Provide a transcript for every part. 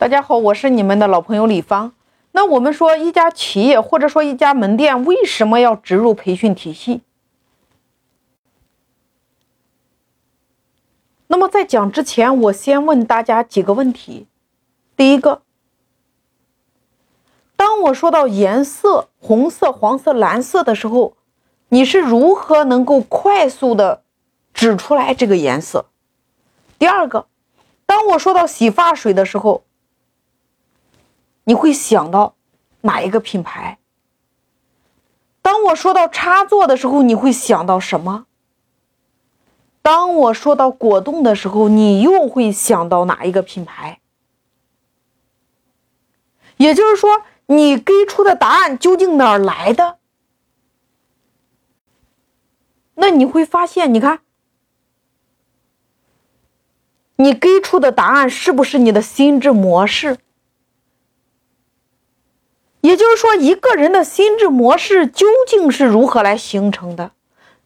大家好，我是你们的老朋友李芳。那我们说，一家企业或者说一家门店为什么要植入培训体系？那么在讲之前，我先问大家几个问题。第一个，当我说到颜色红色、黄色、蓝色的时候，你是如何能够快速的指出来这个颜色？第二个，当我说到洗发水的时候，你会想到哪一个品牌？当我说到插座的时候，你会想到什么？当我说到果冻的时候，你又会想到哪一个品牌？也就是说，你给出的答案究竟哪儿来的？那你会发现，你看，你给出的答案是不是你的心智模式？也就是说，一个人的心智模式究竟是如何来形成的？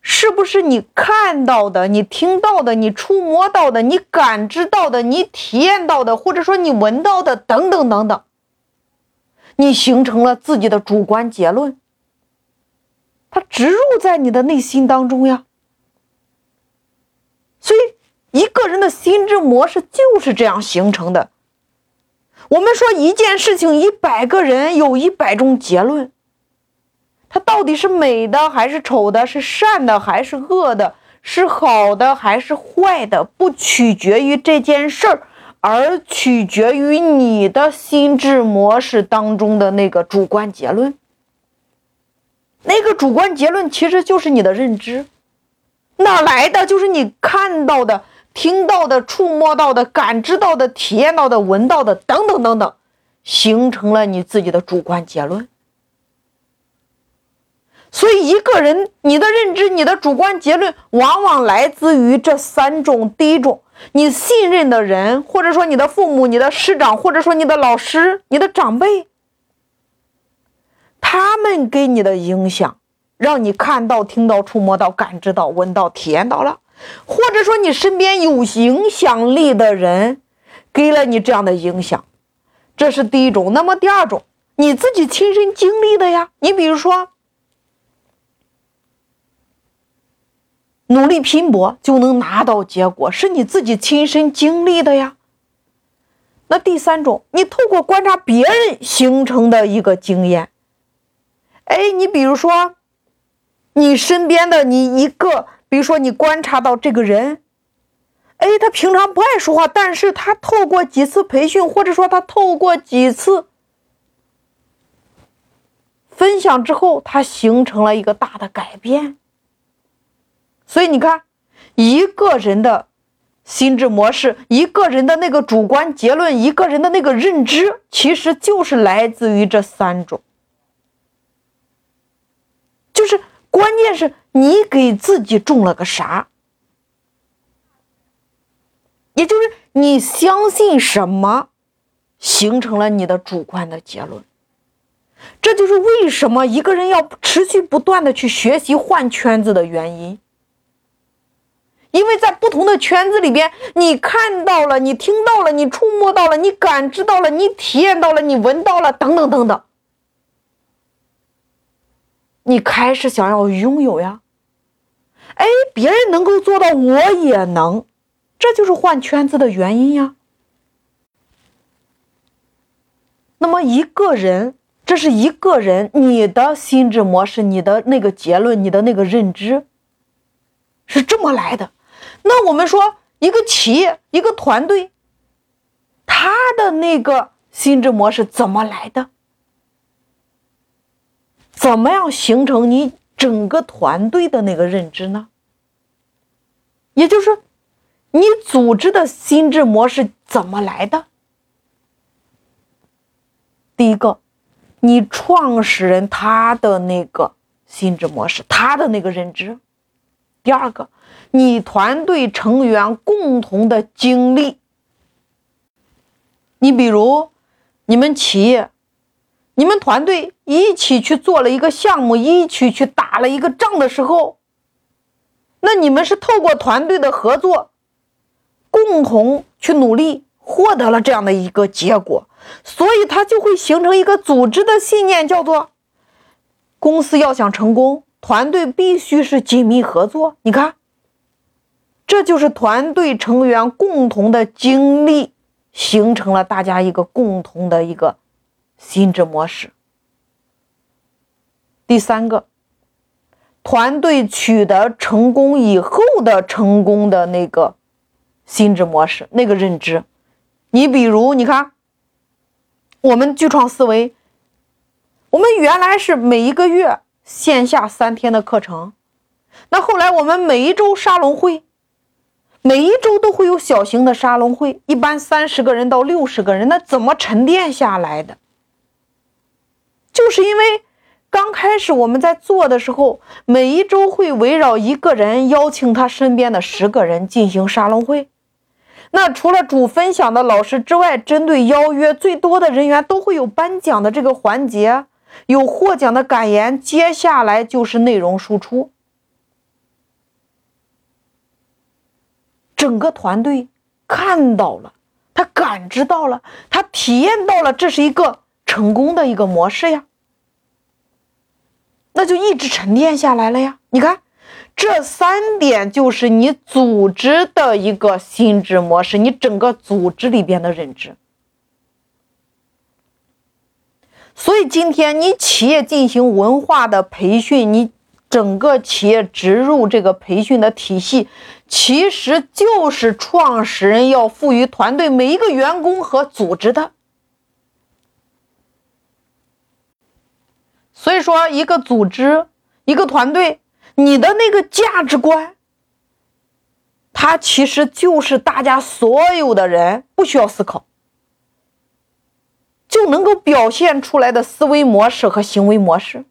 是不是你看到的、你听到的、你触摸到的、你感知到的、你体验到的，或者说你闻到的等等等等，你形成了自己的主观结论，它植入在你的内心当中呀。所以，一个人的心智模式就是这样形成的。我们说一件事情，一百个人有一百种结论，它到底是美的还是丑的，是善的还是恶的，是好的还是坏的，不取决于这件事儿，而取决于你的心智模式当中的那个主观结论。那个主观结论其实就是你的认知，哪来的？就是你看到的。听到的、触摸到的、感知到的、体验到的、闻到的，等等等等，形成了你自己的主观结论。所以，一个人你的认知、你的主观结论，往往来自于这三种：第一种，你信任的人，或者说你的父母、你的师长，或者说你的老师、你的长辈，他们给你的影响，让你看到、听到、触摸到、感知到、闻到、体验到了。或者说，你身边有影响力的人给了你这样的影响，这是第一种。那么第二种，你自己亲身经历的呀。你比如说，努力拼搏就能拿到结果，是你自己亲身经历的呀。那第三种，你透过观察别人形成的一个经验。哎，你比如说，你身边的你一个。比如说，你观察到这个人，哎，他平常不爱说话，但是他透过几次培训，或者说他透过几次分享之后，他形成了一个大的改变。所以你看，一个人的心智模式，一个人的那个主观结论，一个人的那个认知，其实就是来自于这三种，就是关键是。你给自己种了个啥？也就是你相信什么，形成了你的主观的结论。这就是为什么一个人要持续不断的去学习换圈子的原因。因为在不同的圈子里边，你看到了，你听到了，你触摸到了，你感知到了，你体验到了，你闻到了，等等等等，你开始想要拥有呀。哎，别人能够做到，我也能，这就是换圈子的原因呀。那么一个人，这是一个人，你的心智模式，你的那个结论，你的那个认知，是这么来的。那我们说，一个企业，一个团队，他的那个心智模式怎么来的？怎么样形成你？整个团队的那个认知呢？也就是你组织的心智模式怎么来的？第一个，你创始人他的那个心智模式，他的那个认知；第二个，你团队成员共同的经历。你比如，你们企业。你们团队一起去做了一个项目，一起去打了一个仗的时候，那你们是透过团队的合作，共同去努力，获得了这样的一个结果。所以它就会形成一个组织的信念，叫做公司要想成功，团队必须是紧密合作。你看，这就是团队成员共同的经历，形成了大家一个共同的一个心智模式。第三个，团队取得成功以后的成功的那个心智模式，那个认知。你比如，你看。我们巨创思维，我们原来是每一个月线下三天的课程，那后来我们每一周沙龙会，每一周都会有小型的沙龙会，一般三十个人到六十个人，那怎么沉淀下来的？就是因为刚开始我们在做的时候，每一周会围绕一个人，邀请他身边的十个人进行沙龙会。那除了主分享的老师之外，针对邀约最多的人员都会有颁奖的这个环节，有获奖的感言，接下来就是内容输出。整个团队看到了，他感知到了，他体验到了，这是一个成功的一个模式呀，那就一直沉淀下来了呀，你看。这三点就是你组织的一个心智模式，你整个组织里边的认知。所以今天你企业进行文化的培训，你整个企业植入这个培训的体系，其实就是创始人要赋予团队每一个员工和组织的。所以说，一个组织，一个团队。你的那个价值观，它其实就是大家所有的人不需要思考就能够表现出来的思维模式和行为模式。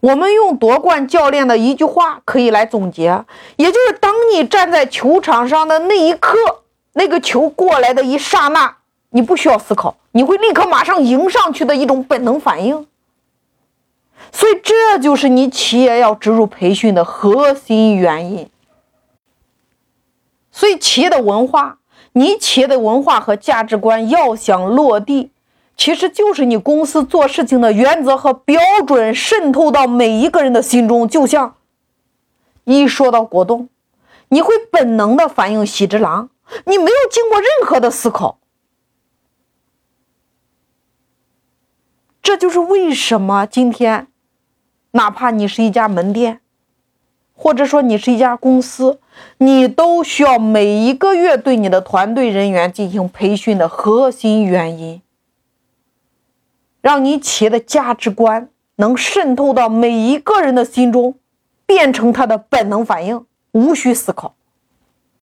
我们用夺冠教练的一句话可以来总结，也就是当你站在球场上的那一刻，那个球过来的一刹那，你不需要思考，你会立刻马上迎上去的一种本能反应。所以，这就是你企业要植入培训的核心原因。所以，企业的文化，你企业的文化和价值观要想落地，其实就是你公司做事情的原则和标准渗透到每一个人的心中。就像一说到果冻，你会本能的反应喜之郎，你没有经过任何的思考。这就是为什么今天。哪怕你是一家门店，或者说你是一家公司，你都需要每一个月对你的团队人员进行培训的核心原因，让你企业的价值观能渗透到每一个人的心中，变成他的本能反应，无需思考。